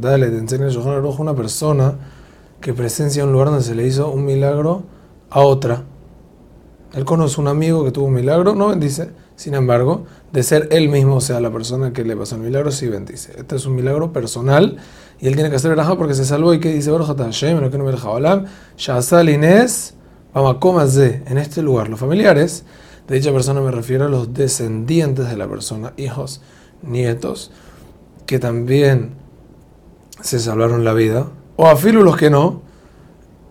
Dale, te enseña el Shulchan Aruch una persona que presencia un lugar donde se le hizo un milagro a otra. Él conoce un amigo que tuvo un milagro, no bendice. Sin embargo, de ser él mismo, o sea, la persona que le pasó el milagro, sí bendice. Este es un milagro personal y él tiene que hacer verajá porque se salvó y que dice, Baruch lo que no me deja Shazal Inés, de en este lugar. Los familiares de dicha persona me refiero a los descendientes de la persona, hijos nietos que también se salvaron la vida, o a filo los que no,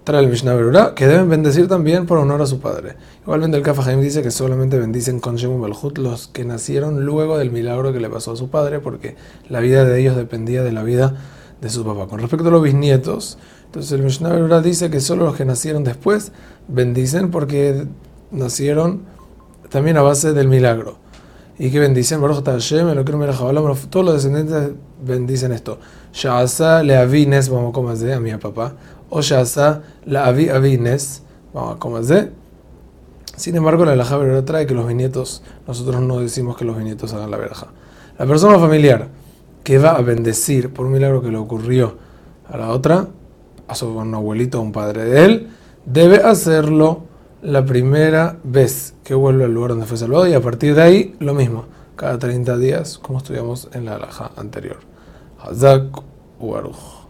trae el Mishnah Berurah, que deben bendecir también por honor a su padre. Igualmente el Kafahaim dice que solamente bendicen con Shemu Belhut los que nacieron luego del milagro que le pasó a su padre, porque la vida de ellos dependía de la vida de su papá. Con respecto a los bisnietos, entonces el Mishnah Berurah dice que solo los que nacieron después bendicen porque nacieron también a base del milagro y que bendicen, Baruch Hashem, lo que todos los descendientes bendicen esto. Sha'asa le avines, vamos a comer a mi papá, o Sha'asa la avi avines, vamos a comer Sin embargo, la alhaja trae que los viñetos, nosotros no decimos que los viñetos hagan la verja. La persona familiar que va a bendecir por un milagro que le ocurrió a la otra, a su abuelito o un padre de él, debe hacerlo la primera vez que vuelve al lugar donde fue salvado y a partir de ahí lo mismo, cada 30 días como estudiamos en la alhaja anterior. Hazak Uaruj.